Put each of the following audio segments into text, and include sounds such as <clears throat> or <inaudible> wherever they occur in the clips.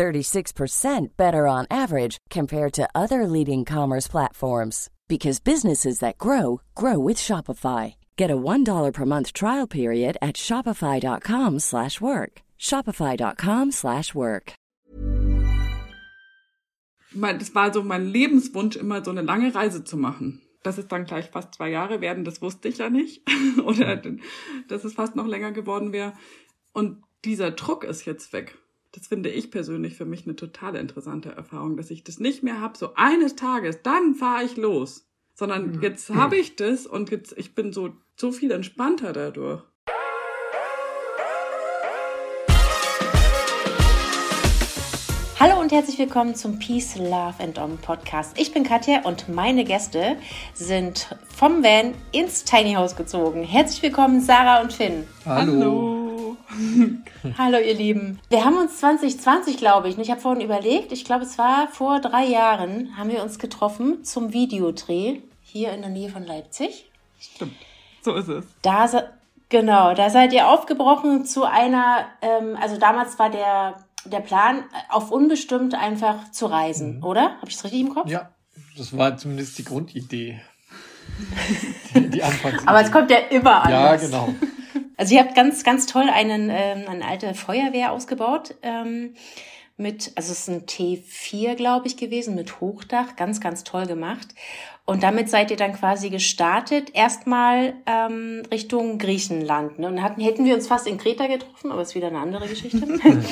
36% better on average compared to other leading commerce platforms because businesses that grow grow with Shopify. Get a $1 per month trial period at shopify.com/work. shopify.com/work. Das war so mein Lebenswunsch immer so eine lange Reise zu machen. Dass es dann gleich fast zwei Jahre werden, das wusste ich ja nicht. <laughs> Oder dass es fast noch länger geworden wäre. Und dieser Druck ist jetzt weg. Das finde ich persönlich für mich eine total interessante Erfahrung, dass ich das nicht mehr habe, so eines Tages, dann fahre ich los. Sondern mhm. jetzt habe ich das und jetzt, ich bin so, so viel entspannter dadurch. Hallo und herzlich willkommen zum Peace, Love and Om Podcast. Ich bin Katja und meine Gäste sind vom Van ins Tiny House gezogen. Herzlich willkommen, Sarah und Finn. Hallo. Hallo. <laughs> Hallo ihr Lieben. Wir haben uns 2020, glaube ich, ich habe vorhin überlegt, ich glaube es war vor drei Jahren, haben wir uns getroffen zum Videodreh hier in der Nähe von Leipzig. Stimmt, so ist es. Da, genau, da seid ihr aufgebrochen zu einer, ähm, also damals war der, der Plan, auf unbestimmt einfach zu reisen, mhm. oder? Habe ich es richtig im Kopf? Ja, das war zumindest die Grundidee. <laughs> die, die Aber es kommt ja immer anders. Ja, genau. Also ihr habt ganz, ganz toll einen, ähm, eine alte Feuerwehr ausgebaut. Ähm, mit, also es ist ein T4, glaube ich, gewesen, mit Hochdach, ganz, ganz toll gemacht. Und damit seid ihr dann quasi gestartet, erstmal ähm, Richtung Griechenland. Ne? Und hatten, hätten wir uns fast in Kreta getroffen, aber ist wieder eine andere Geschichte. <laughs>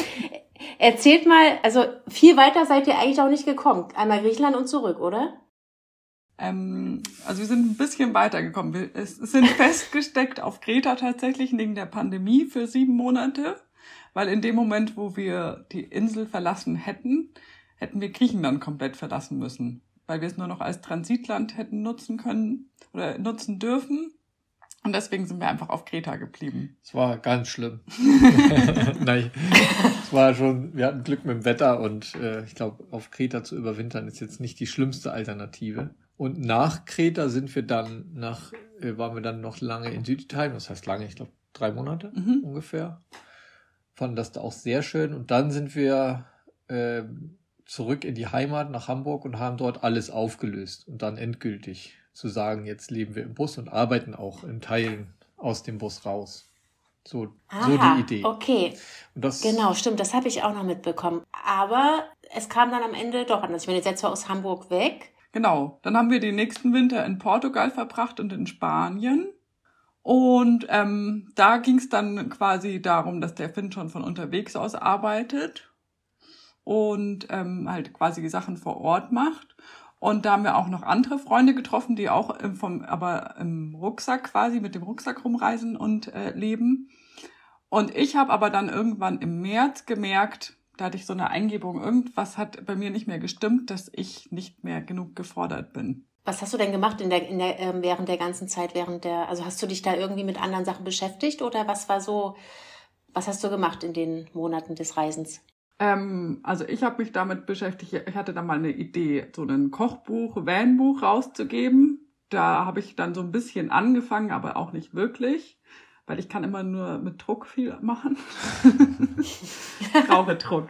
Erzählt mal, also viel weiter seid ihr eigentlich auch nicht gekommen. Einmal Griechenland und zurück, oder? Ähm, also wir sind ein bisschen weitergekommen. Wir es sind <laughs> festgesteckt auf Kreta tatsächlich wegen der Pandemie für sieben Monate, weil in dem Moment, wo wir die Insel verlassen hätten, hätten wir Griechenland komplett verlassen müssen, weil wir es nur noch als Transitland hätten nutzen können oder nutzen dürfen. Und deswegen sind wir einfach auf Kreta geblieben. Es war ganz schlimm. <laughs> <laughs> Nein, es war schon, wir hatten Glück mit dem Wetter und äh, ich glaube, auf Kreta zu überwintern ist jetzt nicht die schlimmste Alternative. Und nach Kreta sind wir dann nach, äh, waren wir dann noch lange in Süditalien, das heißt lange, ich glaube drei Monate mhm. ungefähr. Fanden das da auch sehr schön. Und dann sind wir äh, zurück in die Heimat nach Hamburg und haben dort alles aufgelöst und dann endgültig zu sagen, jetzt leben wir im Bus und arbeiten auch in Teilen aus dem Bus raus. So, Aha, so die Idee. Okay. genau, stimmt, das habe ich auch noch mitbekommen. Aber es kam dann am Ende doch anders. Ich bin jetzt zwar aus Hamburg weg, Genau, dann haben wir den nächsten Winter in Portugal verbracht und in Spanien. Und ähm, da ging es dann quasi darum, dass der Finn schon von unterwegs aus arbeitet und ähm, halt quasi die Sachen vor Ort macht. Und da haben wir auch noch andere Freunde getroffen, die auch im, vom, aber im Rucksack quasi mit dem Rucksack rumreisen und äh, leben. Und ich habe aber dann irgendwann im März gemerkt, da hatte ich so eine Eingebung, irgendwas hat bei mir nicht mehr gestimmt, dass ich nicht mehr genug gefordert bin. Was hast du denn gemacht in der, in der, äh, während der ganzen Zeit, während der, also hast du dich da irgendwie mit anderen Sachen beschäftigt oder was war so, was hast du gemacht in den Monaten des Reisens? Ähm, also ich habe mich damit beschäftigt, ich hatte da mal eine Idee, so ein Kochbuch, Vanbuch rauszugeben. Da habe ich dann so ein bisschen angefangen, aber auch nicht wirklich weil ich kann immer nur mit Druck viel machen. <laughs> Brauche Druck.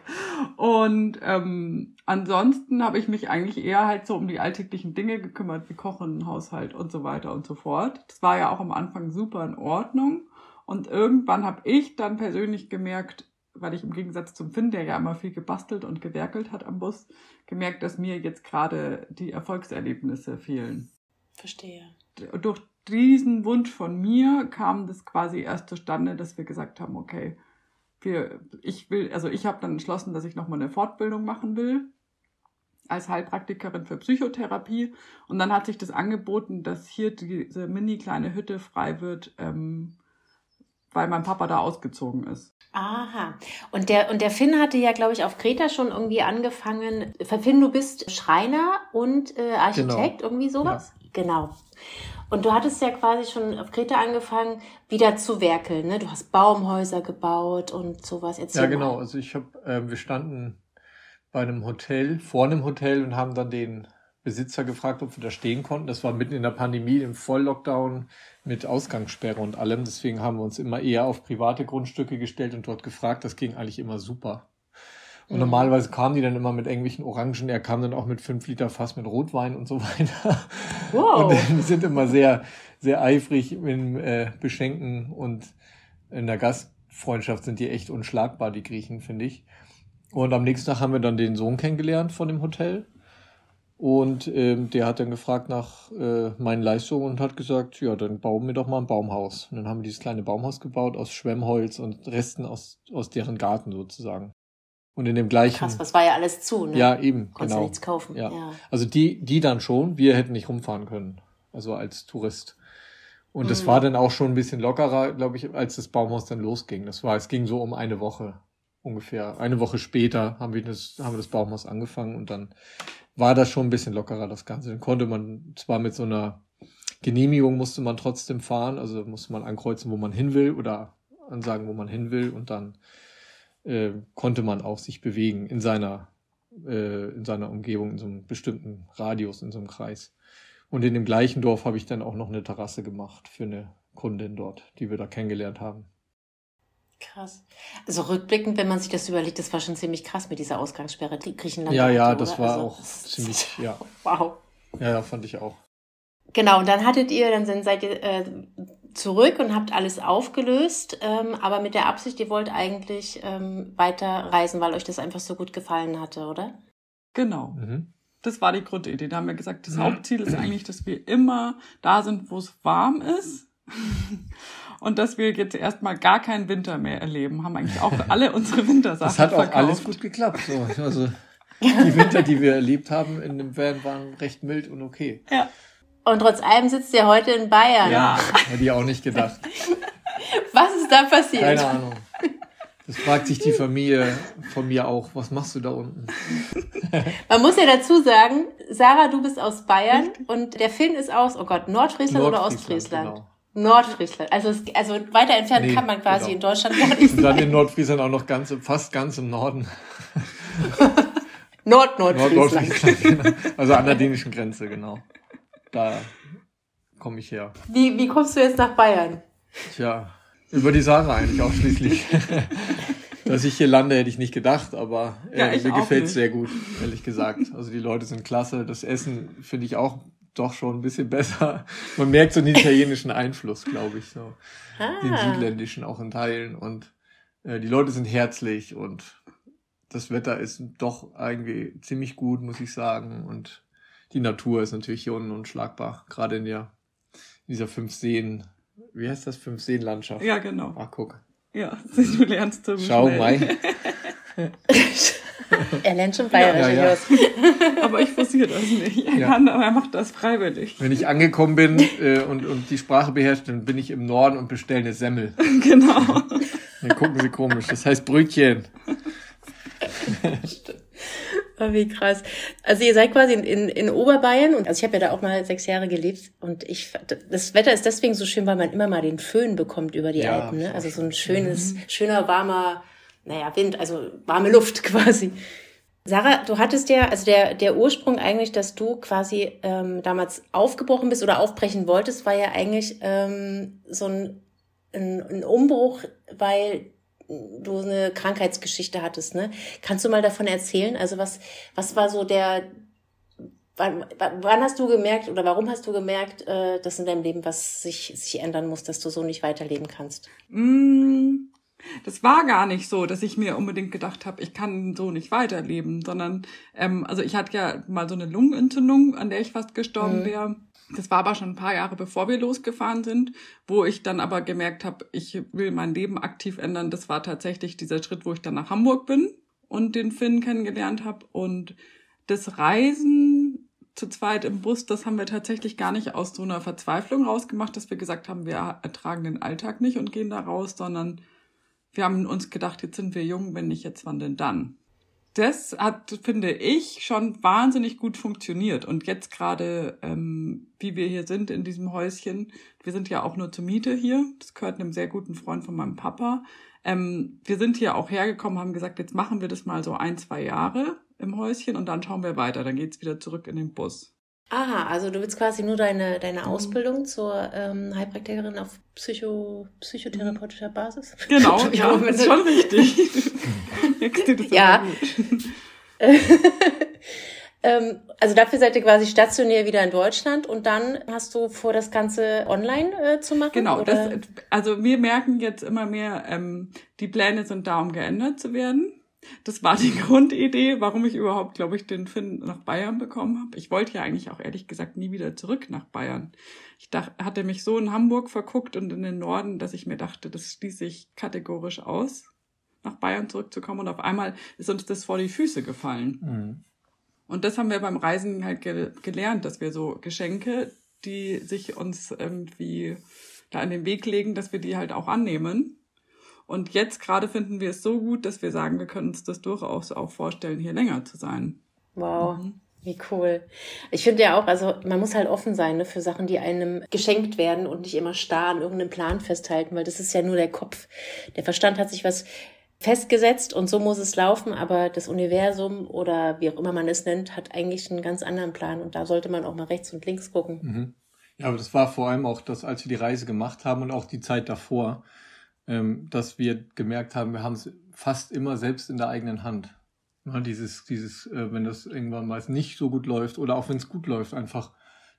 Und ähm, ansonsten habe ich mich eigentlich eher halt so um die alltäglichen Dinge gekümmert, wie Kochen, Haushalt und so weiter und so fort. Das war ja auch am Anfang super in Ordnung. Und irgendwann habe ich dann persönlich gemerkt, weil ich im Gegensatz zum Finn, der ja immer viel gebastelt und gewerkelt hat am Bus, gemerkt, dass mir jetzt gerade die Erfolgserlebnisse fehlen. Verstehe. Durch diesen Wunsch von mir kam das quasi erst zustande, dass wir gesagt haben, okay, wir, ich will, also ich habe dann entschlossen, dass ich nochmal eine Fortbildung machen will als Heilpraktikerin für Psychotherapie. Und dann hat sich das angeboten, dass hier diese mini kleine Hütte frei wird, ähm, weil mein Papa da ausgezogen ist. Aha. Und der, und der Finn hatte ja, glaube ich, auf Kreta schon irgendwie angefangen. Finn, du bist Schreiner und äh, Architekt, genau. irgendwie sowas? Ja. Genau. Und du hattest ja quasi schon auf Kreta angefangen, wieder zu werkeln. Ne? Du hast Baumhäuser gebaut und sowas. Erzähl ja, genau. Mal. Also ich habe, äh, wir standen bei einem Hotel, vor einem Hotel und haben dann den Besitzer gefragt, ob wir da stehen konnten. Das war mitten in der Pandemie, im Volllockdown mit Ausgangssperre und allem. Deswegen haben wir uns immer eher auf private Grundstücke gestellt und dort gefragt. Das ging eigentlich immer super. Und mhm. normalerweise kamen die dann immer mit irgendwelchen Orangen. Er kam dann auch mit fünf Liter Fass mit Rotwein und so weiter. Wow. Und die sind immer sehr, sehr eifrig im äh, Beschenken und in der Gastfreundschaft sind die echt unschlagbar, die Griechen, finde ich. Und am nächsten Tag haben wir dann den Sohn kennengelernt von dem Hotel. Und ähm, der hat dann gefragt nach äh, meinen Leistungen und hat gesagt, ja, dann bauen wir doch mal ein Baumhaus. Und dann haben wir dieses kleine Baumhaus gebaut aus Schwemmholz und Resten aus, aus deren Garten sozusagen. Und in dem gleichen. Krass, was war ja alles zu, ne? Ja, eben. Konntest genau. nichts kaufen. Ja. ja. Also die, die dann schon, wir hätten nicht rumfahren können. Also als Tourist. Und mhm. das war dann auch schon ein bisschen lockerer, glaube ich, als das Baumhaus dann losging. Das war, es ging so um eine Woche ungefähr. Eine Woche später haben wir das, haben wir das Baumhaus angefangen und dann war das schon ein bisschen lockerer, das Ganze. Dann konnte man zwar mit so einer Genehmigung musste man trotzdem fahren, also musste man ankreuzen, wo man hin will oder ansagen, wo man hin will und dann äh, konnte man auch sich bewegen in seiner, äh, in seiner Umgebung, in so einem bestimmten Radius, in so einem Kreis. Und in dem gleichen Dorf habe ich dann auch noch eine Terrasse gemacht für eine Kundin dort, die wir da kennengelernt haben. Krass. Also rückblickend, wenn man sich das überlegt, das war schon ziemlich krass mit dieser Ausgangssperre, die Griechenland. Ja, ja, das oder? war also, auch ziemlich, <laughs> ja. Wow. Ja, ja, fand ich auch. Genau, und dann hattet ihr, dann seid ihr äh, zurück und habt alles aufgelöst, ähm, aber mit der Absicht, ihr wollt eigentlich ähm, weiter reisen, weil euch das einfach so gut gefallen hatte, oder? Genau. Mhm. Das war die Grundidee. Da haben wir gesagt, das mhm. Hauptziel ist eigentlich, dass wir immer da sind, wo es warm ist <laughs> und dass wir jetzt erstmal gar keinen Winter mehr erleben, haben eigentlich auch alle <laughs> unsere Wintersachen Das hat auch verkauft. alles gut geklappt. So. Also die Winter, die wir erlebt haben in dem Van, waren recht mild und okay. Ja. Und trotz allem sitzt ihr heute in Bayern. Ja, hätte ich auch nicht gedacht. <laughs> Was ist da passiert? Keine Ahnung. Das fragt sich die Familie von mir auch. Was machst du da unten? <laughs> Man muss ja dazu sagen, Sarah, du bist aus Bayern und der Finn ist aus, oh Gott, Nordfriesland, Nordfriesland oder Ostfriesland? Genau. Nordfriesland. Also, es, also weiter entfernt nee, kann man quasi genau. in Deutschland gar nicht. Und dann in Nordfriesland auch noch ganz, fast ganz im Norden. <laughs> Nord-Nordfriesland. Nord genau. Also an der dänischen Grenze, genau. Da komme ich her. Wie, wie kommst du jetzt nach Bayern? Tja, über die Sarah eigentlich ausschließlich. <laughs> Dass ich hier lande, hätte ich nicht gedacht, aber äh, ja, mir gefällt es sehr gut, ehrlich gesagt. Also die Leute sind klasse. Das Essen finde ich auch doch schon ein bisschen besser. Man merkt so einen italienischen Einfluss, glaube ich, so. Ah. Den südländischen auch in Teilen. Und äh, die Leute sind herzlich und das Wetter ist doch irgendwie ziemlich gut, muss ich sagen. Und die Natur ist natürlich hier unten unschlagbar, gerade in der in dieser fünf Seen, wie heißt das, fünf Seen Landschaft. Ja, genau. Ach, guck. Ja, <laughs> du lernst so Schau mal. <laughs> er lernt schon bayerisch. Ja, ja, ja. <laughs> Aber ich forciere das nicht. Er ja. kann, aber er macht das freiwillig. Wenn ich angekommen bin äh, und, und die Sprache beherrscht, dann bin ich im Norden und bestelle eine Semmel. Genau. Dann gucken sie komisch. Das heißt Brötchen. Oh, wie krass. Also ihr seid quasi in, in, in Oberbayern und also ich habe ja da auch mal sechs Jahre gelebt und ich das Wetter ist deswegen so schön, weil man immer mal den Föhn bekommt über die ja, Alpen. Ne? Also so ein schönes, mhm. schöner, warmer naja, Wind, also warme Luft <laughs> quasi. Sarah, du hattest ja, also der, der Ursprung eigentlich, dass du quasi ähm, damals aufgebrochen bist oder aufbrechen wolltest, war ja eigentlich ähm, so ein, ein, ein Umbruch, weil du eine Krankheitsgeschichte hattest, ne? Kannst du mal davon erzählen? Also was, was war so der, wann, wann hast du gemerkt oder warum hast du gemerkt, äh, dass in deinem Leben was sich, sich ändern muss, dass du so nicht weiterleben kannst? Mm, das war gar nicht so, dass ich mir unbedingt gedacht habe, ich kann so nicht weiterleben, sondern ähm, also ich hatte ja mal so eine Lungenentzündung, an der ich fast gestorben mhm. wäre. Das war aber schon ein paar Jahre bevor wir losgefahren sind, wo ich dann aber gemerkt habe, ich will mein Leben aktiv ändern. Das war tatsächlich dieser Schritt, wo ich dann nach Hamburg bin und den Finn kennengelernt habe und das Reisen zu zweit im Bus, das haben wir tatsächlich gar nicht aus so einer Verzweiflung rausgemacht, dass wir gesagt haben, wir ertragen den Alltag nicht und gehen da raus, sondern wir haben uns gedacht, jetzt sind wir jung, wenn nicht jetzt, wann denn dann? Das hat, finde ich, schon wahnsinnig gut funktioniert. Und jetzt gerade, ähm, wie wir hier sind in diesem Häuschen, wir sind ja auch nur zur Miete hier. Das gehört einem sehr guten Freund von meinem Papa. Ähm, wir sind hier auch hergekommen, haben gesagt, jetzt machen wir das mal so ein, zwei Jahre im Häuschen und dann schauen wir weiter. Dann geht's wieder zurück in den Bus. Ah, also du willst quasi nur deine, deine mhm. Ausbildung zur ähm, Heilpraktikerin auf Psycho, psychotherapeutischer Basis? Genau, <laughs> ja, ist schon richtig. <laughs> ja. <laughs> ähm, also dafür seid ihr quasi stationär wieder in Deutschland und dann hast du vor, das Ganze online äh, zu machen? Genau, das, also wir merken jetzt immer mehr, ähm, die Pläne sind da, um geändert zu werden. Das war die <laughs> Grundidee, warum ich überhaupt, glaube ich, den Finn nach Bayern bekommen habe. Ich wollte ja eigentlich auch ehrlich gesagt nie wieder zurück nach Bayern. Ich dachte, hatte mich so in Hamburg verguckt und in den Norden, dass ich mir dachte, das schließe ich kategorisch aus, nach Bayern zurückzukommen. Und auf einmal ist uns das vor die Füße gefallen. Mhm. Und das haben wir beim Reisen halt ge gelernt, dass wir so Geschenke, die sich uns irgendwie da an den Weg legen, dass wir die halt auch annehmen und jetzt gerade finden wir es so gut, dass wir sagen, wir können uns das durchaus auch vorstellen, hier länger zu sein. Wow. Mhm. Wie cool. Ich finde ja auch, also man muss halt offen sein ne, für Sachen, die einem geschenkt werden und nicht immer starr an irgendeinem Plan festhalten, weil das ist ja nur der Kopf. Der Verstand hat sich was festgesetzt und so muss es laufen, aber das Universum oder wie auch immer man es nennt, hat eigentlich einen ganz anderen Plan und da sollte man auch mal rechts und links gucken. Mhm. Ja, aber das war vor allem auch das, als wir die Reise gemacht haben und auch die Zeit davor dass wir gemerkt haben, wir haben es fast immer selbst in der eigenen Hand. Ja, dieses, dieses, äh, wenn das irgendwann mal nicht so gut läuft oder auch wenn es gut läuft, einfach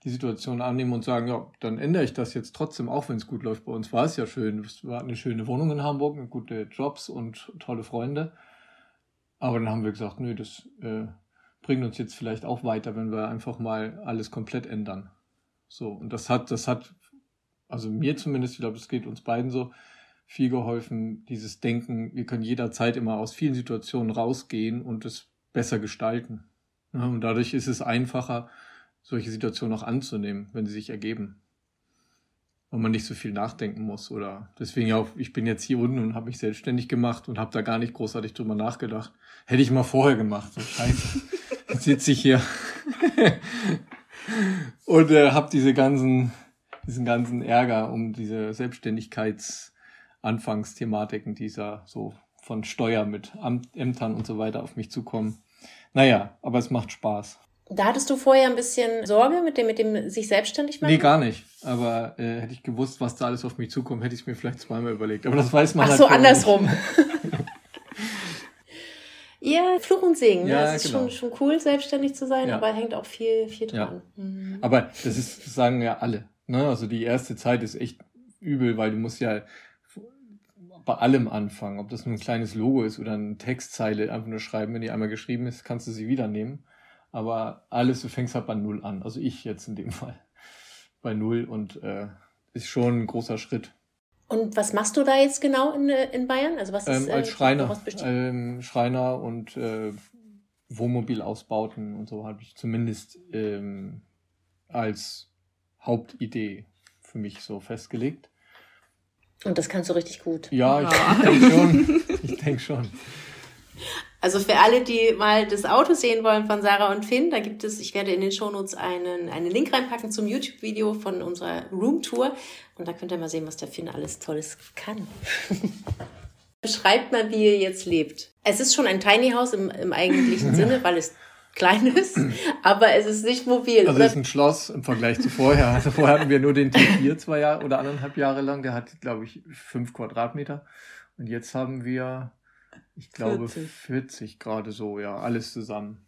die Situation annehmen und sagen, ja, dann ändere ich das jetzt trotzdem, auch wenn es gut läuft. Bei uns war es ja schön. Wir hatten eine schöne Wohnung in Hamburg, gute Jobs und tolle Freunde. Aber dann haben wir gesagt, nö, das äh, bringt uns jetzt vielleicht auch weiter, wenn wir einfach mal alles komplett ändern. So, und das hat, das hat, also mir zumindest, ich glaube, es geht uns beiden so, viel geholfen, dieses Denken, wir können jederzeit immer aus vielen Situationen rausgehen und es besser gestalten. und dadurch ist es einfacher, solche Situationen auch anzunehmen, wenn sie sich ergeben. Und man nicht so viel nachdenken muss. Oder deswegen auch, ich bin jetzt hier unten und habe mich selbstständig gemacht und habe da gar nicht großartig drüber nachgedacht. Hätte ich mal vorher gemacht. So scheiße. <laughs> Jetzt sitze ich hier und äh, habe diese ganzen, diesen ganzen Ärger um diese Selbstständigkeits Anfangsthematiken dieser so von Steuer mit Ämtern und so weiter auf mich zukommen. Naja, aber es macht Spaß. Da hattest du vorher ein bisschen Sorge mit dem, mit dem sich selbstständig machen? Nee, gar nicht. Aber äh, hätte ich gewusst, was da alles auf mich zukommt, hätte ich es mir vielleicht zweimal überlegt. Aber das weiß man Ach halt so, andersrum. ja, <laughs> Fluch und Segen. Ne? Ja, ne? Es ist genau. schon, schon cool, selbstständig zu sein, ja. aber hängt auch viel, viel dran. Ja. Mhm. Aber das ist, das sagen ja alle. Ne? Also die erste Zeit ist echt übel, weil du musst ja bei allem anfangen. Ob das nur ein kleines Logo ist oder eine Textzeile einfach nur schreiben. Wenn die einmal geschrieben ist, kannst du sie wieder nehmen. Aber alles, du fängst halt bei Null an. Also ich jetzt in dem Fall. Bei Null und äh, ist schon ein großer Schritt. Und was machst du da jetzt genau in, in Bayern? Also was ist ähm, als äh, Schreiner, ähm, Schreiner und äh, Wohnmobilausbauten und so habe ich zumindest ähm, als Hauptidee für mich so festgelegt. Und das kannst du richtig gut. Ja, ich, ich <laughs> denke schon. Ich denke schon. Also für alle, die mal das Auto sehen wollen von Sarah und Finn, da gibt es, ich werde in den Shownotes einen, einen Link reinpacken zum YouTube-Video von unserer Roomtour. Und da könnt ihr mal sehen, was der Finn alles Tolles kann. <laughs> Beschreibt mal, wie ihr jetzt lebt. Es ist schon ein Tiny House im, im eigentlichen <laughs> Sinne, weil es kleines, aber es ist nicht mobil. Also es ist ein Schloss im Vergleich zu vorher. Also vorher hatten wir nur den T4 zwei Jahre oder anderthalb Jahre lang. Der hat, glaube ich, fünf Quadratmeter. Und jetzt haben wir, ich glaube, 40, 40 gerade so, ja, alles zusammen.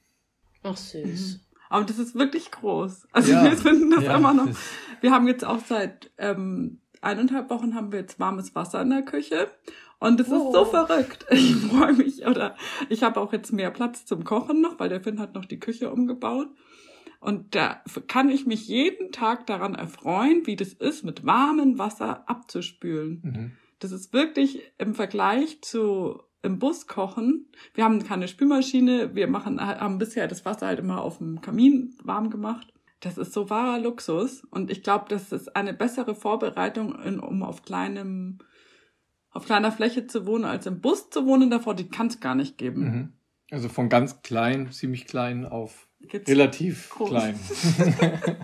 Ach süß. Mhm. Aber das ist wirklich groß. Also ja, wir finden das ja, immer noch. Wir haben jetzt auch seit ähm, eineinhalb Wochen haben wir jetzt warmes Wasser in der Küche und es oh. ist so oh. verrückt. Ich freue mich. Oder ich habe auch jetzt mehr Platz zum Kochen noch, weil der Finn hat noch die Küche umgebaut. Und da kann ich mich jeden Tag daran erfreuen, wie das ist, mit warmem Wasser abzuspülen. Mhm. Das ist wirklich im Vergleich zu im Bus kochen. Wir haben keine Spülmaschine. Wir machen, haben bisher das Wasser halt immer auf dem Kamin warm gemacht. Das ist so wahrer Luxus. Und ich glaube, das ist eine bessere Vorbereitung, in, um auf kleinem, auf kleiner Fläche zu wohnen, als im Bus zu wohnen. Davor, die kann es gar nicht geben. Mhm. Also von ganz klein, ziemlich klein auf Geht's relativ groß. klein. <laughs>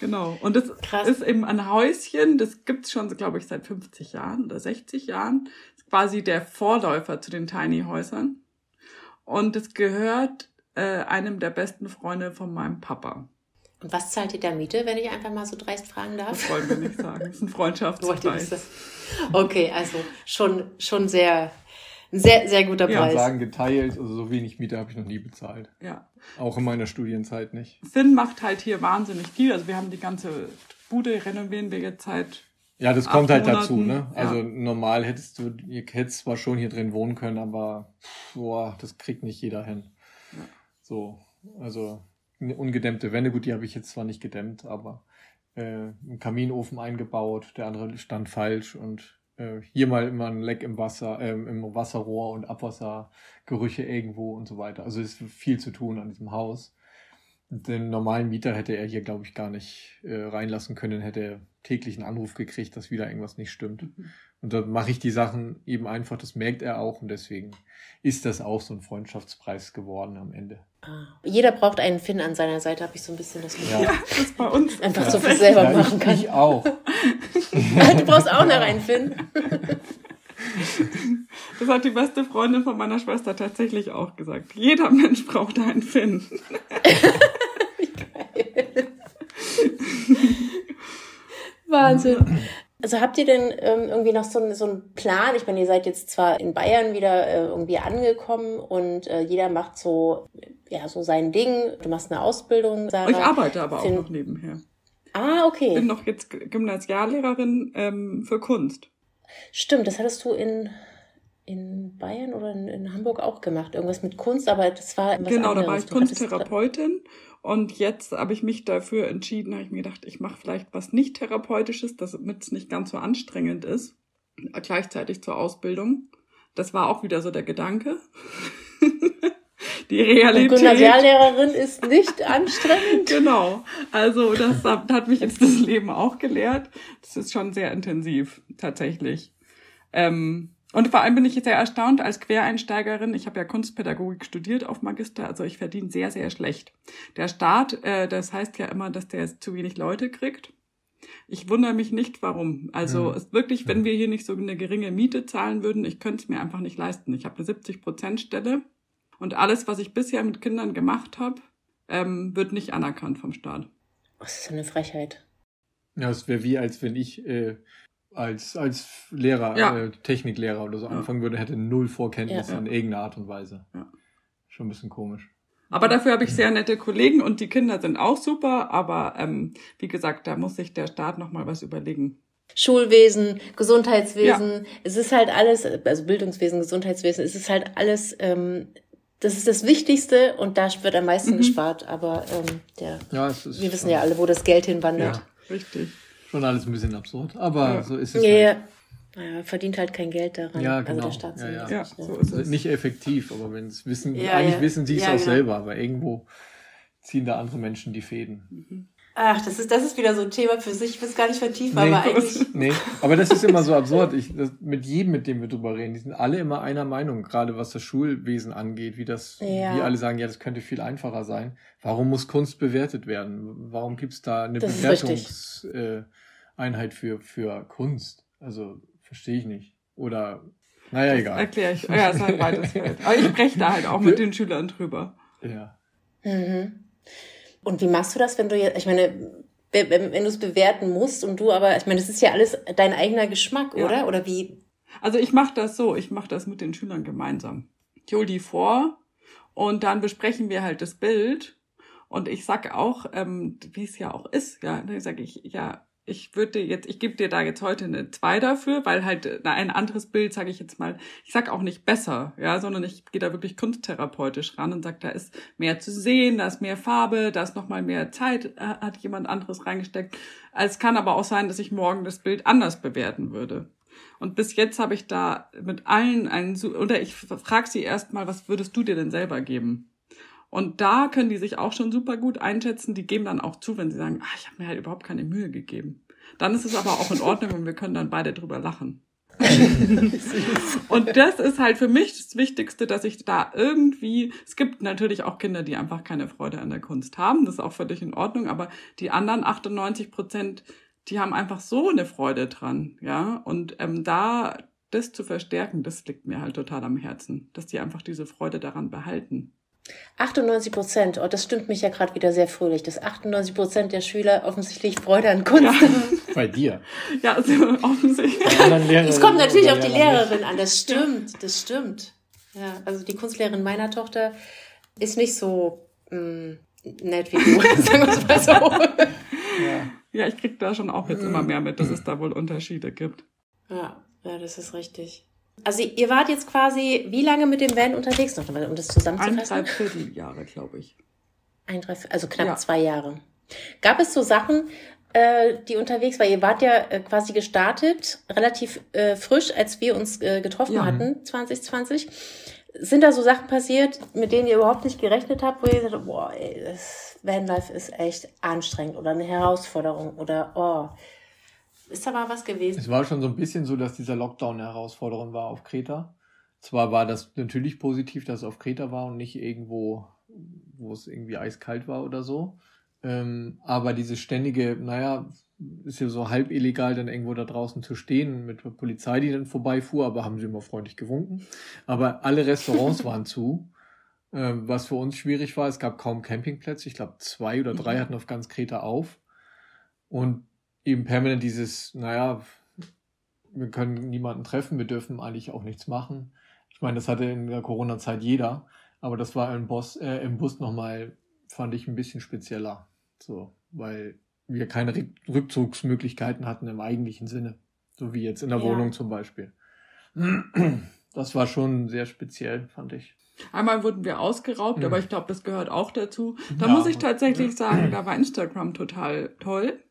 genau. Und das Krass. ist eben ein Häuschen, das gibt's schon, glaube ich, seit 50 Jahren oder 60 Jahren. Das ist quasi der Vorläufer zu den Tiny Häusern. Und es gehört äh, einem der besten Freunde von meinem Papa. Und was zahlt ihr da Miete, wenn ich einfach mal so dreist fragen darf? Das wollen wir nicht sagen. Das ist ein Freundschaftspreis. <laughs> okay, also schon, schon sehr, sehr, sehr guter Preis. Ich kann sagen, geteilt, also so wenig Miete habe ich noch nie bezahlt. Ja. Auch in meiner Studienzeit nicht. Sinn macht halt hier wahnsinnig viel. Also wir haben die ganze Bude renovieren wir jetzt seit ja, das kommt halt Monaten. dazu, ne? Also ja. normal hättest du, ihr hättest zwar schon hier drin wohnen können, aber boah, das kriegt nicht jeder hin. So, also eine ungedämmte Wände, gut, die habe ich jetzt zwar nicht gedämmt, aber äh, einen Kaminofen eingebaut, der andere stand falsch und äh, hier mal immer ein Leck im Wasser, äh, im Wasserrohr und Abwassergerüche irgendwo und so weiter. Also es ist viel zu tun an diesem Haus. Den normalen Mieter hätte er hier, glaube ich, gar nicht äh, reinlassen können, hätte er täglich einen Anruf gekriegt, dass wieder irgendwas nicht stimmt. Mhm. Und da mache ich die Sachen eben einfach, das merkt er auch und deswegen ist das auch so ein Freundschaftspreis geworden am Ende. Ah. Jeder braucht einen Finn an seiner Seite, habe ich so ein bisschen das Gefühl. Ja, das ist bei uns. Einfach ja. so viel selber ja, machen kann. Ich auch. <laughs> du brauchst auch noch einen Finn. <laughs> Das hat die beste Freundin von meiner Schwester tatsächlich auch gesagt. Jeder Mensch braucht einen Finn. <laughs> Wie geil. Wahnsinn. Also habt ihr denn ähm, irgendwie noch so, so einen Plan? Ich meine, ihr seid jetzt zwar in Bayern wieder äh, irgendwie angekommen und äh, jeder macht so, ja, so sein Ding. Du machst eine Ausbildung. Sarah. Ich arbeite aber auch noch nebenher. Ah, okay. Ich bin noch jetzt Gymnasiallehrerin ähm, für Kunst. Stimmt, das hattest du in, in Bayern oder in, in Hamburg auch gemacht. Irgendwas mit Kunst, aber das war was Genau, anderes. da war ich Kunsttherapeutin und jetzt habe ich mich dafür entschieden, habe ich mir gedacht, ich mache vielleicht was nicht therapeutisches, damit es nicht ganz so anstrengend ist, gleichzeitig zur Ausbildung. Das war auch wieder so der Gedanke. <laughs> Die Realität. Und Gymnasiallehrerin ist nicht anstrengend. genau. Also das hat mich jetzt das Leben auch gelehrt. Das ist schon sehr intensiv, tatsächlich. Ähm, und vor allem bin ich sehr erstaunt als Quereinsteigerin. Ich habe ja Kunstpädagogik studiert auf Magister, also ich verdiene sehr, sehr schlecht. Der Staat, äh, das heißt ja immer, dass der zu wenig Leute kriegt. Ich wundere mich nicht, warum. Also ja. ist wirklich, wenn wir hier nicht so eine geringe Miete zahlen würden, ich könnte es mir einfach nicht leisten. Ich habe eine 70-Prozent-Stelle und alles, was ich bisher mit Kindern gemacht habe, ähm, wird nicht anerkannt vom Staat. Das ist eine Frechheit. Ja, es wäre wie, als wenn ich äh, als, als Lehrer, ja. äh, Techniklehrer oder so ja. anfangen würde, hätte null Vorkenntnisse ja. in irgendeiner Art und Weise. Ja. Schon ein bisschen komisch. Aber dafür habe ich sehr nette Kollegen und die Kinder sind auch super, aber ähm, wie gesagt, da muss sich der Staat nochmal was überlegen. Schulwesen, Gesundheitswesen, ja. es ist halt alles, also Bildungswesen, Gesundheitswesen, es ist halt alles, ähm, das ist das Wichtigste und da wird am meisten mhm. gespart, aber ähm, der, ja, wir wissen ja alle, wo das Geld hinwandert. Ja, richtig. Schon alles ein bisschen absurd, aber ja. so ist es. Ja, halt. ja. verdient halt kein Geld daran. Ja, genau. Also der genau. Staat ja, so ist es. Nicht effektiv, aber wenn es wissen, eigentlich wissen sie es auch genau. selber, aber irgendwo ziehen da andere Menschen die Fäden. Mhm. Ach, das ist, das ist wieder so ein Thema für sich. Ich will es gar nicht vertiefen, nee, aber eigentlich. <laughs> Nee, aber das ist immer so absurd. Ich, das, mit jedem, mit dem wir drüber reden, die sind alle immer einer Meinung, gerade was das Schulwesen angeht, wie das, ja. wie alle sagen, ja, das könnte viel einfacher sein. Warum muss Kunst bewertet werden? Warum gibt's da eine Bewertungseinheit äh, für, für Kunst? Also, verstehe ich nicht. Oder, naja, das egal. Erkläre ich. Ja, ist halt weites <laughs> Feld. Aber ich spreche da halt auch mit den Schülern drüber. Ja. Mhm. Und wie machst du das, wenn du jetzt, ich meine, wenn, du es bewerten musst und du aber, ich meine, das ist ja alles dein eigener Geschmack, ja. oder? Oder wie? Also ich mache das so, ich mache das mit den Schülern gemeinsam. Ich hole die vor und dann besprechen wir halt das Bild. Und ich sag auch, ähm, wie es ja auch ist, ja, dann sage ich, ja, ich würde jetzt, ich gebe dir da jetzt heute eine 2 dafür, weil halt äh, ein anderes Bild, sage ich jetzt mal, ich sag auch nicht besser, ja, sondern ich gehe da wirklich kunsttherapeutisch ran und sag, da ist mehr zu sehen, da ist mehr Farbe, da ist nochmal mehr Zeit, äh, hat jemand anderes reingesteckt. Es kann aber auch sein, dass ich morgen das Bild anders bewerten würde. Und bis jetzt habe ich da mit allen einen, oder ich frage sie erstmal, was würdest du dir denn selber geben? Und da können die sich auch schon super gut einschätzen. Die geben dann auch zu, wenn sie sagen, ah, ich habe mir halt überhaupt keine Mühe gegeben. Dann ist es aber auch in Ordnung und wir können dann beide drüber lachen. und das ist halt für mich das Wichtigste, dass ich da irgendwie, es gibt natürlich auch Kinder, die einfach keine Freude an der Kunst haben, das ist auch völlig in Ordnung, aber die anderen 98 Prozent, die haben einfach so eine Freude dran, ja, und ähm, da das zu verstärken, das liegt mir halt total am Herzen, dass die einfach diese Freude daran behalten. 98 Prozent, oh, das stimmt mich ja gerade wieder sehr fröhlich, dass 98 Prozent der Schüler offensichtlich Freude an Kunst ja. haben. <laughs> Bei dir. Ja, also offensichtlich. Es kommt natürlich auf die Lehrerin an, das stimmt, das stimmt. Ja, also die Kunstlehrerin meiner Tochter ist nicht so mh, mm, nett wie du, <laughs> sagen wir es mal so. Ja. ja, ich krieg da schon auch jetzt immer mehr mit, dass es da wohl Unterschiede gibt. Ja, ja, das ist richtig. Also ihr wart jetzt quasi wie lange mit dem Van unterwegs noch, um das zusammenzufassen? Ein Dreivierteljahre, glaube ich. Ein Dreiviertel, also knapp ja. zwei Jahre. Gab es so Sachen, äh, die unterwegs war? Ihr wart ja äh, quasi gestartet, relativ äh, frisch, als wir uns äh, getroffen ja. hatten, 2020. Sind da so Sachen passiert, mit denen ihr überhaupt nicht gerechnet habt, wo ihr gesagt habt, boah, ey, das Vanlife ist echt anstrengend oder eine Herausforderung oder oh, ist da mal was gewesen? Es war schon so ein bisschen so, dass dieser Lockdown eine Herausforderung war auf Kreta. Zwar war das natürlich positiv, dass es auf Kreta war und nicht irgendwo, wo es irgendwie eiskalt war oder so. Ähm, aber diese ständige, naja, ist ja so halb illegal, dann irgendwo da draußen zu stehen mit der Polizei, die dann vorbeifuhr, aber haben sie immer freundlich gewunken. Aber alle Restaurants <laughs> waren zu. Ähm, was für uns schwierig war, es gab kaum Campingplätze. Ich glaube, zwei oder drei mhm. hatten auf ganz Kreta auf. Und eben permanent dieses, naja, wir können niemanden treffen, wir dürfen eigentlich auch nichts machen. Ich meine, das hatte in der Corona-Zeit jeder, aber das war im, Bus, äh, im Bus nochmal, fand ich ein bisschen spezieller. So, weil wir keine Rückzugsmöglichkeiten hatten im eigentlichen Sinne. So wie jetzt in der ja. Wohnung zum Beispiel. Das war schon sehr speziell, fand ich. Einmal wurden wir ausgeraubt, mhm. aber ich glaube, das gehört auch dazu. Da ja. muss ich tatsächlich sagen, da war Instagram total toll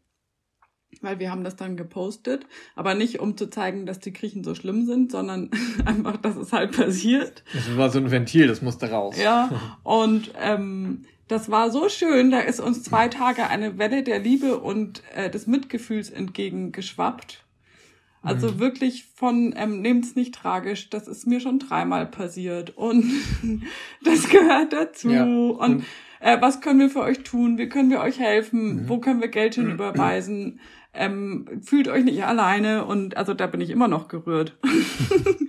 weil wir haben das dann gepostet, aber nicht um zu zeigen, dass die Griechen so schlimm sind, sondern <laughs> einfach, dass es halt passiert. Das war so ein Ventil, das musste raus. Ja, <laughs> und ähm, das war so schön, da ist uns zwei Tage eine Welle der Liebe und äh, des Mitgefühls entgegengeschwappt. Also mhm. wirklich von, ähm, nehmt's nicht tragisch, das ist mir schon dreimal passiert und <laughs> das gehört dazu. Ja. Und, und äh, was können wir für euch tun? Wie können wir euch helfen? Mhm. Wo können wir Geld <clears throat> hinüberweisen? Ähm, fühlt euch nicht alleine und also da bin ich immer noch gerührt.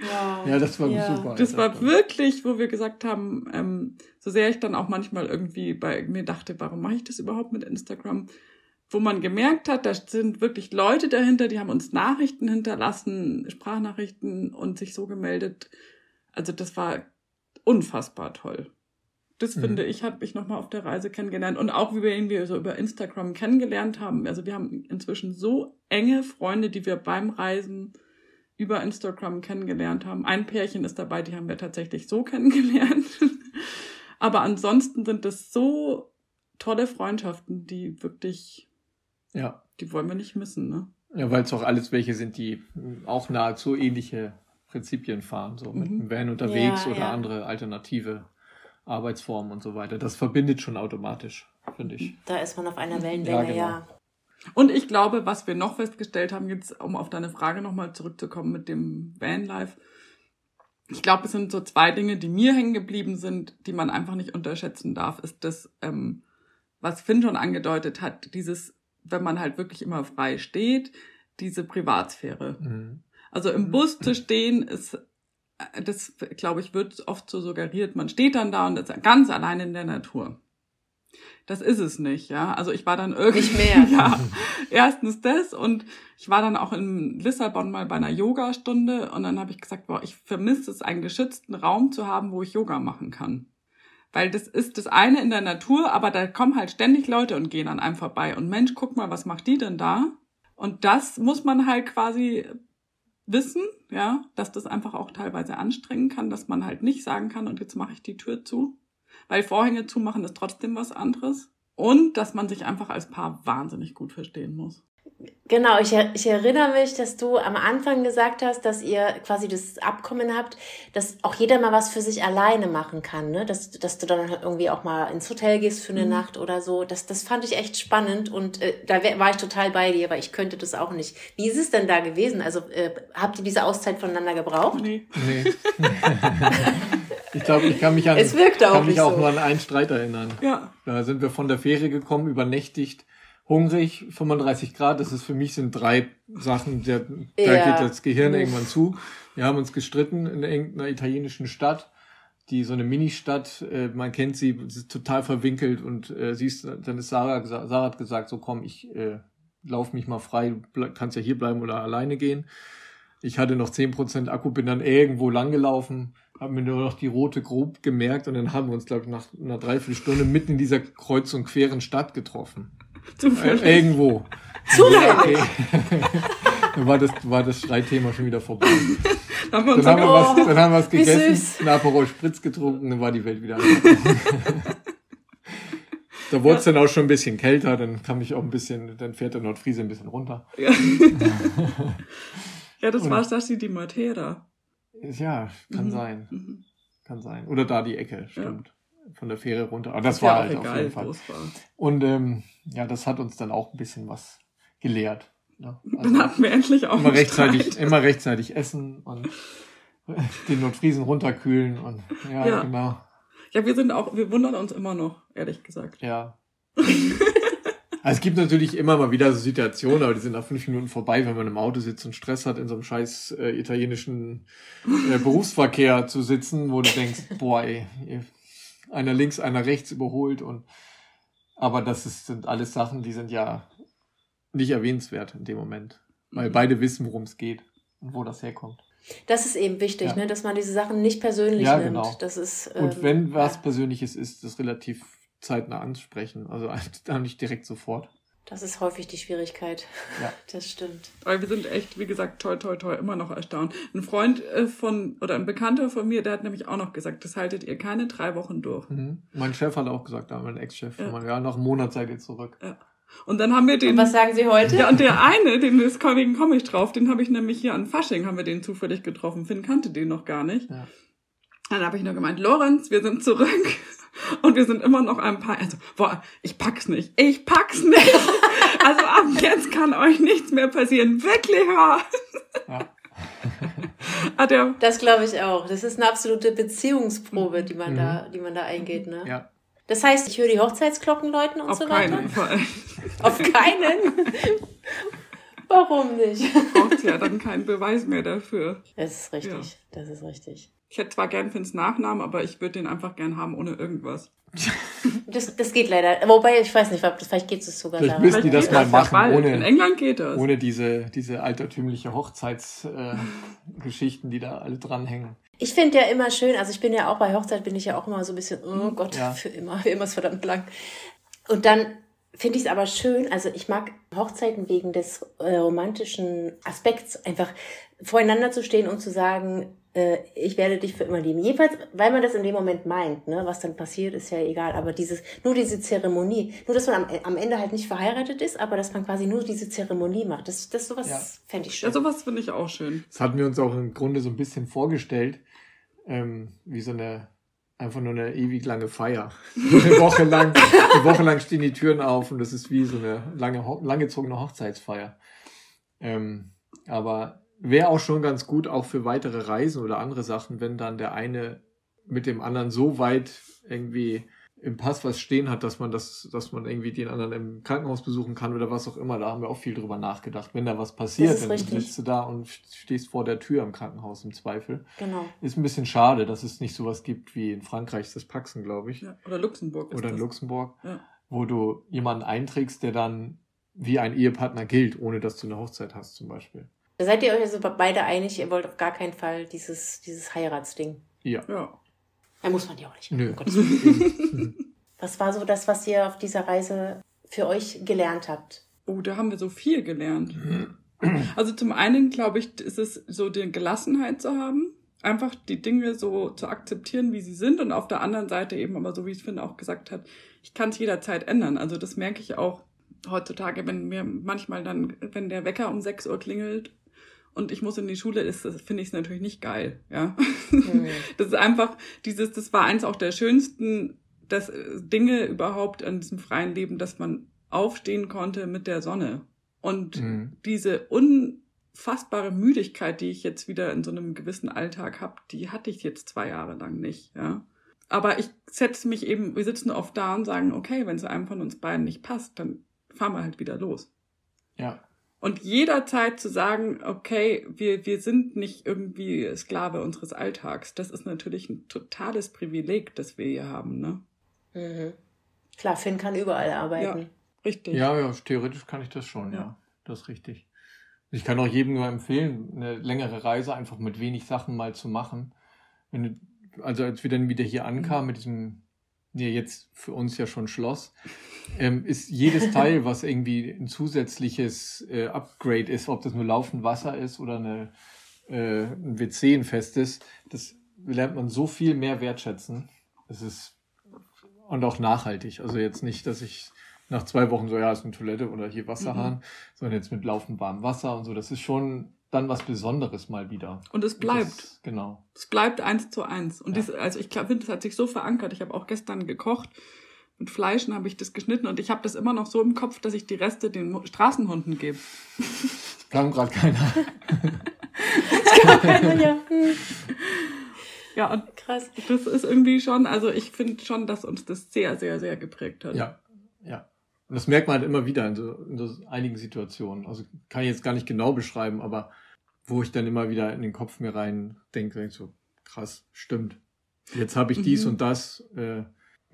Wow. ja, das war ja. super. Das war wirklich, wo wir gesagt haben, ähm, so sehr ich dann auch manchmal irgendwie bei mir dachte, warum mache ich das überhaupt mit Instagram? Wo man gemerkt hat, da sind wirklich Leute dahinter, die haben uns Nachrichten hinterlassen, Sprachnachrichten und sich so gemeldet. Also das war unfassbar toll. Das mhm. finde ich, hat mich nochmal auf der Reise kennengelernt. Und auch wie wir ihn wir so über Instagram kennengelernt haben. Also wir haben inzwischen so enge Freunde, die wir beim Reisen über Instagram kennengelernt haben. Ein Pärchen ist dabei, die haben wir tatsächlich so <laughs> kennengelernt. Aber ansonsten sind das so tolle Freundschaften, die wirklich, ja, die wollen wir nicht missen, ne? Ja, weil es auch alles welche sind, die auch nahezu ähnliche Prinzipien fahren, so mit mhm. dem Van unterwegs ja, oder ja. andere alternative Arbeitsformen und so weiter. Das verbindet schon automatisch, finde ich. Da ist man auf einer Wellenlänge, ja. Genau. ja. Und ich glaube, was wir noch festgestellt haben, jetzt um auf deine Frage nochmal zurückzukommen mit dem Vanlife, ich glaube, es sind so zwei Dinge, die mir hängen geblieben sind, die man einfach nicht unterschätzen darf, ist das, ähm, was Finn schon angedeutet hat, dieses, wenn man halt wirklich immer frei steht, diese Privatsphäre. Mhm. Also im Bus zu stehen ist das, glaube ich, wird oft so suggeriert, man steht dann da und ist ganz allein in der Natur. Das ist es nicht, ja. Also ich war dann irgendwie. Nicht mehr. <laughs> ja. Erstens das und ich war dann auch in Lissabon mal bei einer Yogastunde und dann habe ich gesagt, boah, ich vermisse es, einen geschützten Raum zu haben, wo ich Yoga machen kann. Weil das ist das eine in der Natur, aber da kommen halt ständig Leute und gehen an einem vorbei. Und Mensch, guck mal, was macht die denn da? Und das muss man halt quasi wissen, ja, dass das einfach auch teilweise anstrengen kann, dass man halt nicht sagen kann, und jetzt mache ich die Tür zu. Weil Vorhänge zumachen ist trotzdem was anderes. Und dass man sich einfach als Paar wahnsinnig gut verstehen muss. Genau, ich, ich erinnere mich, dass du am Anfang gesagt hast, dass ihr quasi das Abkommen habt, dass auch jeder mal was für sich alleine machen kann, ne? Dass, dass du dann irgendwie auch mal ins Hotel gehst für eine mhm. Nacht oder so. Das, das fand ich echt spannend und äh, da war ich total bei dir, weil ich könnte das auch nicht. Wie ist es denn da gewesen? Also äh, habt ihr diese Auszeit voneinander gebraucht? Nee. nee. <laughs> ich glaube, ich kann mich an, es wirkt auch kann mich auch so. nur an einen Streit erinnern. Ja. Da sind wir von der Fähre gekommen, übernächtigt hungrig, 35 Grad, das ist für mich sind drei Sachen, der, ja. da geht das Gehirn irgendwann zu. Wir haben uns gestritten in irgendeiner italienischen Stadt, die so eine Ministadt, äh, man kennt sie, sie ist total verwinkelt und äh, sie ist, dann ist Sarah, Sarah hat gesagt, so komm, ich äh, lauf mich mal frei, du kannst ja hier bleiben oder alleine gehen. Ich hatte noch 10% Akku, bin dann irgendwo langgelaufen, habe mir nur noch die rote grob gemerkt und dann haben wir uns, glaube ich, nach einer Dreiviertelstunde mitten in dieser kreuz und queren Stadt getroffen. Zufällig. Äh, irgendwo. Zufällig. <laughs> Dann war das, war das Streitthema schon wieder vorbei. dann, haben wir, dann, haben wir was, dann haben wir was gegessen, ein Aperol Spritz getrunken, dann war die Welt wieder <laughs> Da wurde es ja. dann auch schon ein bisschen kälter, dann kam ich auch ein bisschen, dann fährt der Nordfriese ein bisschen runter. Ja, <laughs> ja das Und, war Sassi die Matera. Ja, kann mhm. sein. Mhm. Kann sein. Oder da die Ecke, stimmt. Ja von der Fähre runter. Aber das, das war halt egal, auf jeden Fall. Und ähm, ja, das hat uns dann auch ein bisschen was gelehrt. Ne? Also dann hatten wir endlich auch immer rechtzeitig, immer rechtzeitig essen und <laughs> den Nordfriesen runterkühlen und ja, ja, genau. Ja, wir sind auch, wir wundern uns immer noch, ehrlich gesagt. Ja. <laughs> Also es gibt natürlich immer mal wieder so Situationen, aber die sind nach fünf Minuten vorbei, wenn man im Auto sitzt und Stress hat, in so einem scheiß äh, italienischen äh, Berufsverkehr zu sitzen, wo du denkst, <laughs> boah, ey, einer links, einer rechts überholt und aber das ist, sind alles Sachen, die sind ja nicht erwähnenswert in dem Moment, weil mhm. beide wissen, worum es geht und wo das herkommt. Das ist eben wichtig, ja. ne, dass man diese Sachen nicht persönlich ja, nimmt. Genau. Das ist, ähm, und wenn was ja. Persönliches ist, das relativ zeitnah ansprechen, also <laughs> nicht direkt sofort. Das ist häufig die Schwierigkeit. Ja. <laughs> Das stimmt. Aber wir sind echt, wie gesagt, toi, toi, toi, immer noch erstaunt. Ein Freund äh, von, oder ein Bekannter von mir, der hat nämlich auch noch gesagt, das haltet ihr keine drei Wochen durch. Mhm. Mein Chef hat auch gesagt, da mein Ex-Chef, ja. ja, nach einem Monat seid ihr zurück. Ja. Und dann haben wir den. Und was sagen Sie heute? Ja, und der eine, den ist wegen komme ich drauf, den habe ich nämlich hier an Fasching, haben wir den zufällig getroffen. Finn kannte den noch gar nicht. Ja. Dann habe ich nur gemeint, Lorenz, wir sind zurück. Und wir sind immer noch ein paar, also, boah, ich pack's nicht, ich pack's nicht. <laughs> Also ab jetzt kann euch nichts mehr passieren. Wirklich, ja. ja. <laughs> das glaube ich auch. Das ist eine absolute Beziehungsprobe, die man mhm. da, die man da eingeht, ne? Ja. Das heißt, ich höre die Hochzeitsglocken läuten und Auf so weiter. Auf keinen Fall. Auf keinen? <laughs> Warum nicht? Braucht ja dann keinen Beweis mehr dafür. Das ist richtig. Ja. Das ist richtig. Ich hätte zwar gern Finns Nachnamen, aber ich würde den einfach gern haben ohne irgendwas. <laughs> Das, das geht leider. Wobei, ich weiß nicht, vielleicht geht es sogar Vielleicht müssen die das mal machen, ohne, In England geht das. ohne diese, diese altertümliche Hochzeitsgeschichten, äh, die da alle dranhängen. Ich finde ja immer schön, also ich bin ja auch bei Hochzeit, bin ich ja auch immer so ein bisschen, oh Gott, ja. für immer, für immer ist verdammt lang. Und dann finde ich es aber schön, also ich mag Hochzeiten wegen des äh, romantischen Aspekts, einfach voreinander zu stehen und zu sagen, äh, ich werde dich für immer lieben. Jedenfalls, weil man das in dem Moment meint, ne? was dann passiert, ist ja egal. Aber dieses, nur diese Zeremonie, nur dass man am, am Ende halt nicht verheiratet ist, aber dass man quasi nur diese Zeremonie macht, das, das sowas ja. fände ich schön. Ja, sowas finde ich auch schön. Das hatten wir uns auch im Grunde so ein bisschen vorgestellt, ähm, wie so eine einfach nur eine ewig lange Feier. <laughs> eine Woche lang, eine Woche lang stehen die Türen auf und das ist wie so eine lange, langgezogene Hochzeitsfeier. Ähm, aber wäre auch schon ganz gut, auch für weitere Reisen oder andere Sachen, wenn dann der eine mit dem anderen so weit irgendwie im Pass was stehen hat, dass man das, dass man irgendwie den anderen im Krankenhaus besuchen kann oder was auch immer. Da haben wir auch viel drüber nachgedacht. Wenn da was passiert, dann sitzt du da und stehst vor der Tür im Krankenhaus im Zweifel. Genau. Ist ein bisschen schade, dass es nicht sowas gibt wie in Frankreich das Paxen, glaube ich. Ja, oder Luxemburg. oder in das. Luxemburg, ja. wo du jemanden einträgst, der dann wie ein Ehepartner gilt, ohne dass du eine Hochzeit hast zum Beispiel. Da seid ihr euch also beide einig, ihr wollt auf gar keinen Fall dieses, dieses Heiratsding. Ja. ja. Da muss man ja auch nicht. Nö. Um <laughs> was war so das, was ihr auf dieser Reise für euch gelernt habt? Oh, da haben wir so viel gelernt. <clears throat> Also zum einen, glaube ich, ist es so die Gelassenheit zu haben, einfach die Dinge so zu akzeptieren, wie sie sind und auf der anderen Seite eben aber so, wie es Finn auch gesagt hat, ich kann es jederzeit ändern. Also das merke ich auch heutzutage, wenn mir manchmal dann, wenn der Wecker um 6 Uhr klingelt und ich muss in die Schule, ist, das finde ich es natürlich nicht geil, ja. Mhm. <laughs> Das ist einfach dieses, das war eins auch der schönsten das, äh, Dinge überhaupt an diesem freien Leben, dass man aufstehen konnte mit der Sonne. Und mhm. diese unfassbare Müdigkeit, die ich jetzt wieder in so einem gewissen Alltag habe, die hatte ich jetzt zwei Jahre lang nicht, ja. Aber ich setze mich eben, wir sitzen oft da und sagen, okay, wenn es einem von uns beiden nicht passt, dann fahren wir halt wieder los. Ja. Und jederzeit zu sagen, okay, wir, wir sind nicht irgendwie Sklave unseres Alltags, das ist natürlich ein totales Privileg, das wir hier haben, ne? Mhm. Klar, Finn kann überall arbeiten. Ja, richtig. Ja, ja, theoretisch kann ich das schon, ja. ja. Das ist richtig. Ich kann auch jedem nur empfehlen, eine längere Reise einfach mit wenig Sachen mal zu machen. Wenn du also als wir dann wieder hier ankamen mit diesem, ja jetzt für uns ja schon Schloss, ähm, ist jedes Teil, was irgendwie ein zusätzliches äh, Upgrade ist, ob das nur laufend Wasser ist oder eine, äh, ein WC, ein festes, das lernt man so viel mehr wertschätzen. Es ist und auch nachhaltig. Also jetzt nicht, dass ich nach zwei Wochen so, ja, ist eine Toilette oder hier Wasserhahn, mhm. sondern jetzt mit laufend warmem Wasser und so. Das ist schon dann was Besonderes mal wieder. Und es bleibt. Das, genau. Es bleibt eins zu eins. Und ja. dies, also ich finde, das hat sich so verankert. Ich habe auch gestern gekocht. Mit Fleisch habe ich das geschnitten und ich habe das immer noch so im Kopf, dass ich die Reste den Straßenhunden gebe. <laughs> Kam gerade keiner. <laughs> das kam keiner, ja. <laughs> Ja, und krass. Das ist irgendwie schon, also ich finde schon, dass uns das sehr, sehr, sehr geprägt hat. Ja, ja. Und das merkt man halt immer wieder in so, in so einigen Situationen. Also kann ich jetzt gar nicht genau beschreiben, aber wo ich dann immer wieder in den Kopf mir rein denke, so, krass, stimmt. Jetzt habe ich dies mhm. und das. Äh,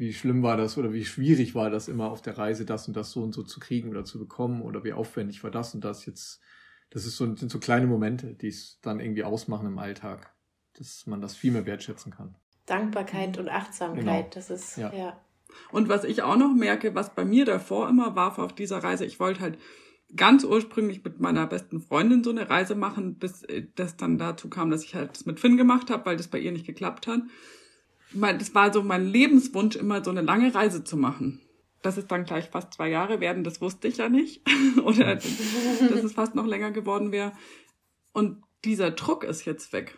wie schlimm war das oder wie schwierig war das immer auf der Reise, das und das so und so zu kriegen oder zu bekommen oder wie aufwendig war das und das jetzt. Das ist so, sind so kleine Momente, die es dann irgendwie ausmachen im Alltag, dass man das viel mehr wertschätzen kann. Dankbarkeit und Achtsamkeit, genau. das ist, ja. ja. Und was ich auch noch merke, was bei mir davor immer war auf dieser Reise, ich wollte halt ganz ursprünglich mit meiner besten Freundin so eine Reise machen, bis äh, das dann dazu kam, dass ich halt das mit Finn gemacht habe, weil das bei ihr nicht geklappt hat. Das war so mein Lebenswunsch, immer so eine lange Reise zu machen. Dass es dann gleich fast zwei Jahre werden, das wusste ich ja nicht. <laughs> Oder dass es fast noch länger geworden wäre. Und dieser Druck ist jetzt weg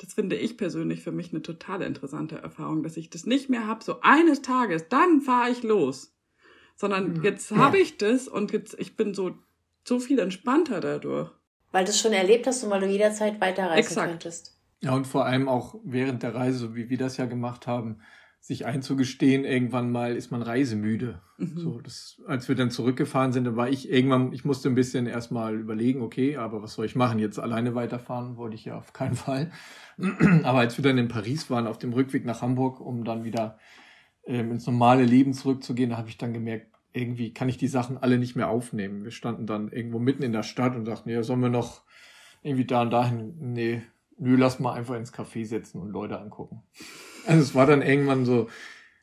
das finde ich persönlich für mich eine total interessante Erfahrung, dass ich das nicht mehr habe, so eines Tages, dann fahre ich los. Sondern mhm. jetzt habe ich das und jetzt, ich bin so, so viel entspannter dadurch. Weil du es schon erlebt hast und weil du jederzeit weiterreisen Exakt. könntest. Ja, und vor allem auch während der Reise, so wie wir das ja gemacht haben, sich einzugestehen, irgendwann mal ist man reisemüde. Mhm. So, das, als wir dann zurückgefahren sind, dann war ich irgendwann, ich musste ein bisschen erstmal überlegen, okay, aber was soll ich machen? Jetzt alleine weiterfahren wollte ich ja auf keinen Fall. <clears throat> aber als wir dann in Paris waren, auf dem Rückweg nach Hamburg, um dann wieder ähm, ins normale Leben zurückzugehen, da habe ich dann gemerkt, irgendwie kann ich die Sachen alle nicht mehr aufnehmen. Wir standen dann irgendwo mitten in der Stadt und dachten, ja, sollen wir noch irgendwie da und dahin? Nee, nö, lass mal einfach ins Café setzen und Leute angucken. Also es war dann irgendwann so,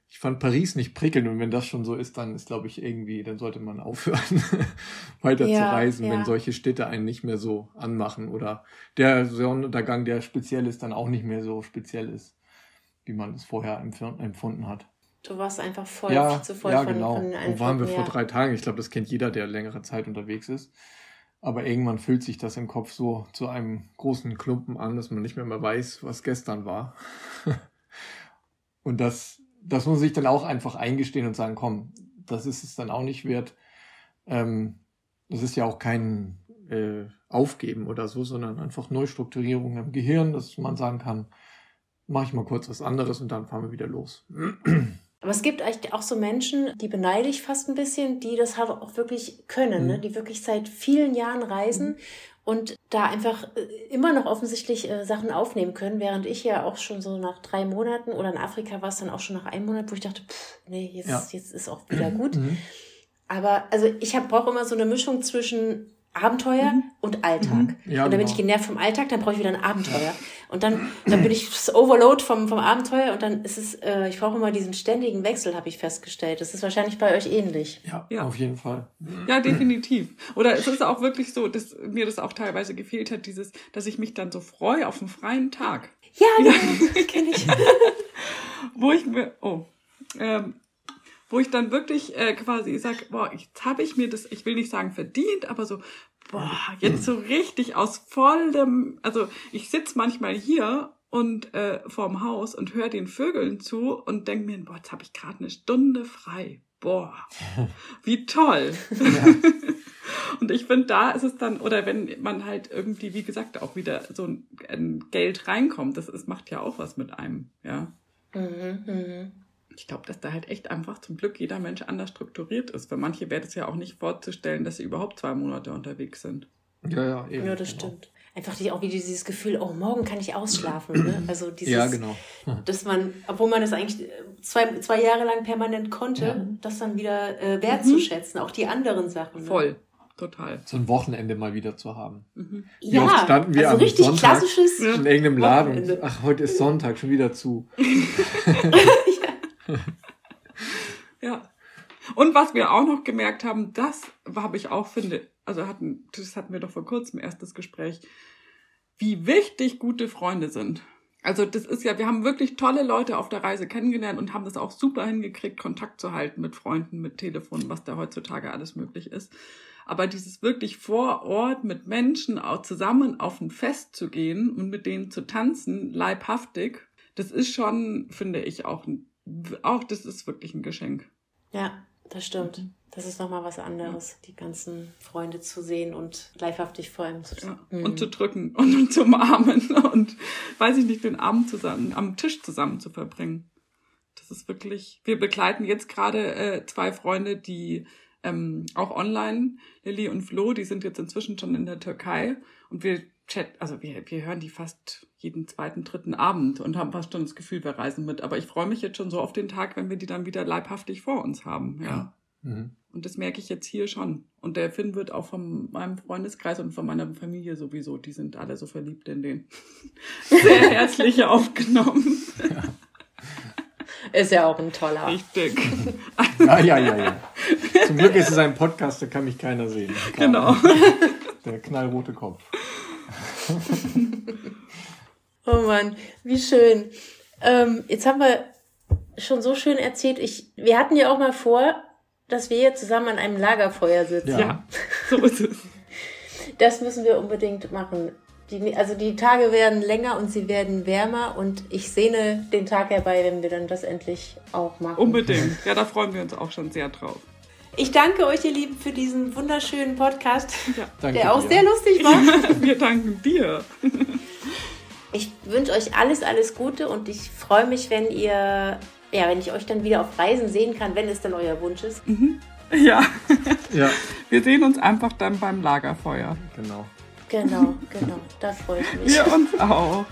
ich fand Paris nicht prickelnd und wenn das schon so ist, dann ist, glaube ich, irgendwie, dann sollte man aufhören, <laughs> weiter ja, zu reisen, ja. wenn solche Städte einen nicht mehr so anmachen oder der Sonnenuntergang, der speziell ist, dann auch nicht mehr so speziell ist, wie man es vorher empfunden hat. Du warst einfach voll ja, zu voll ja, von, genau. von Wo waren wir vor drei Tagen? Ich glaube, das kennt jeder, der längere Zeit unterwegs ist. Aber irgendwann fühlt sich das im Kopf so zu einem großen Klumpen an, dass man nicht mehr, mehr weiß, was gestern war. <laughs> Und das, das muss ich dann auch einfach eingestehen und sagen, komm, das ist es dann auch nicht wert. Ähm, das ist ja auch kein äh, Aufgeben oder so, sondern einfach Neustrukturierung im Gehirn, dass man sagen kann, mache ich mal kurz was anderes und dann fahren wir wieder los. <clears throat> Aber es gibt eigentlich auch so Menschen, die beneide ich fast ein bisschen, die das halt auch wirklich können, mhm. ne? die wirklich seit vielen Jahren reisen mhm. und da einfach äh, immer noch offensichtlich äh, Sachen aufnehmen können, während ich ja auch schon so nach drei Monaten oder in Afrika war es dann auch schon nach einem Monat, wo ich dachte, pff, nee, jetzt, ja. jetzt ist auch wieder gut. Mhm. Aber also ich brauche immer so eine Mischung zwischen Abenteuer mhm. und Alltag. Mhm. Ja, und dann bin ich genau. genervt vom Alltag, dann brauche ich wieder ein Abenteuer. Und dann, dann bin ich <clears throat> das Overload vom, vom Abenteuer und dann ist es, äh, ich brauche immer diesen ständigen Wechsel, habe ich festgestellt. Das ist wahrscheinlich bei euch ähnlich. Ja, ja, auf jeden Fall. Ja, definitiv. Oder es ist auch wirklich so, dass mir das auch teilweise gefehlt hat, dieses, dass ich mich dann so freue auf einen freien Tag. Ja, ja. kenne ich. <laughs> Wo ich mir, oh, ähm, wo ich dann wirklich äh, quasi sag, boah, jetzt habe ich mir das, ich will nicht sagen verdient, aber so, boah, jetzt so richtig aus vollem, also ich sitz manchmal hier und äh, vorm Haus und höre den Vögeln zu und denk mir, boah, jetzt habe ich gerade eine Stunde frei. Boah, wie toll. Ja. <laughs> und ich finde, da ist es dann, oder wenn man halt irgendwie, wie gesagt, auch wieder so ein, ein Geld reinkommt, das ist, macht ja auch was mit einem, ja. Mhm, mh. Ich glaube, dass da halt echt einfach zum Glück jeder Mensch anders strukturiert ist. Für manche wäre das ja auch nicht vorzustellen, dass sie überhaupt zwei Monate unterwegs sind. Ja, ja, eben. Ja, das genau. stimmt einfach die, auch wieder dieses Gefühl, oh, morgen kann ich ausschlafen. Ne? <clears throat> Also dieses, ja, genau. <laughs> dass man, obwohl man das eigentlich zwei, zwei Jahre lang permanent konnte, ja. das dann wieder äh, wertzuschätzen, mhm. auch die anderen Sachen. Ne? Voll. Total. So ein Wochenende mal wieder zu haben. Mhm. Wie ja, oft standen wir also am richtig Sonntag klassisches in irgendeinem Laden und ach, heute ist Sonntag, schon wieder zu. <laughs> <laughs> ja. Und was wir auch noch gemerkt haben, das habe ich auch, finde, also hatten, das hatten wir doch vor kurzem erst das Gespräch, wie wichtig gute Freunde sind. Also das ist ja, wir haben wirklich tolle Leute auf der Reise kennengelernt und haben das auch super hingekriegt, Kontakt zu halten mit Freunden, mit Telefon, was da heutzutage alles möglich ist. Aber dieses wirklich vor Ort mit Menschen auch zusammen auf ein Fest zu gehen und mit denen zu tanzen, leibhaftig, das ist schon, finde ich, auch, auch das ist wirklich ein Geschenk. Ja, das stimmt. Mhm. Das ist nochmal was anderes, die ganzen Freunde zu sehen und leibhaftig vor allem zu ja. mhm. Und zu drücken <laughs> und, und zu umarmen und, weiß ich nicht, den Abend zusammen, am Tisch zusammen zu verbringen. Das ist wirklich, wir begleiten jetzt gerade äh, zwei Freunde, die ähm, auch online, Lilly und Flo, die sind jetzt inzwischen schon in der Türkei und wir chat, also wir, wir hören die fast jeden zweiten, dritten Abend und haben fast schon das Gefühl, wir reisen mit. Aber ich freue mich jetzt schon so auf den Tag, wenn wir die dann wieder leibhaftig vor uns haben. Ja. ja. Mhm. Und das merke ich jetzt hier schon. Und der Finn wird auch von meinem Freundeskreis und von meiner Familie sowieso, die sind alle so verliebt in den. <laughs> Sehr herzlich aufgenommen. Ja. Ist ja auch ein toller. Richtig. Ja, ja, ja, ja. Zum Glück ist es ein Podcast, da kann mich keiner sehen. Genau. Der knallrote Kopf. <laughs> oh Mann, wie schön. Ähm, jetzt haben wir schon so schön erzählt. Ich, wir hatten ja auch mal vor, dass wir hier zusammen an einem Lagerfeuer sitzen. Ja, <laughs> so ist es. Das müssen wir unbedingt machen. Die, also die Tage werden länger und sie werden wärmer und ich sehne den Tag herbei, wenn wir dann das endlich auch machen. Unbedingt. Ja, da freuen wir uns auch schon sehr drauf. Ich danke euch, ihr Lieben, für diesen wunderschönen Podcast, ja, der auch dir. sehr lustig war. Ja, wir danken dir. Ich wünsche euch alles, alles Gute und ich freue mich, wenn ihr, ja, wenn ich euch dann wieder auf Reisen sehen kann, wenn es dann euer Wunsch ist. Mhm. Ja. ja. Wir sehen uns einfach dann beim Lagerfeuer. Genau. Genau, genau. Da freue ich mich. Wir uns auch.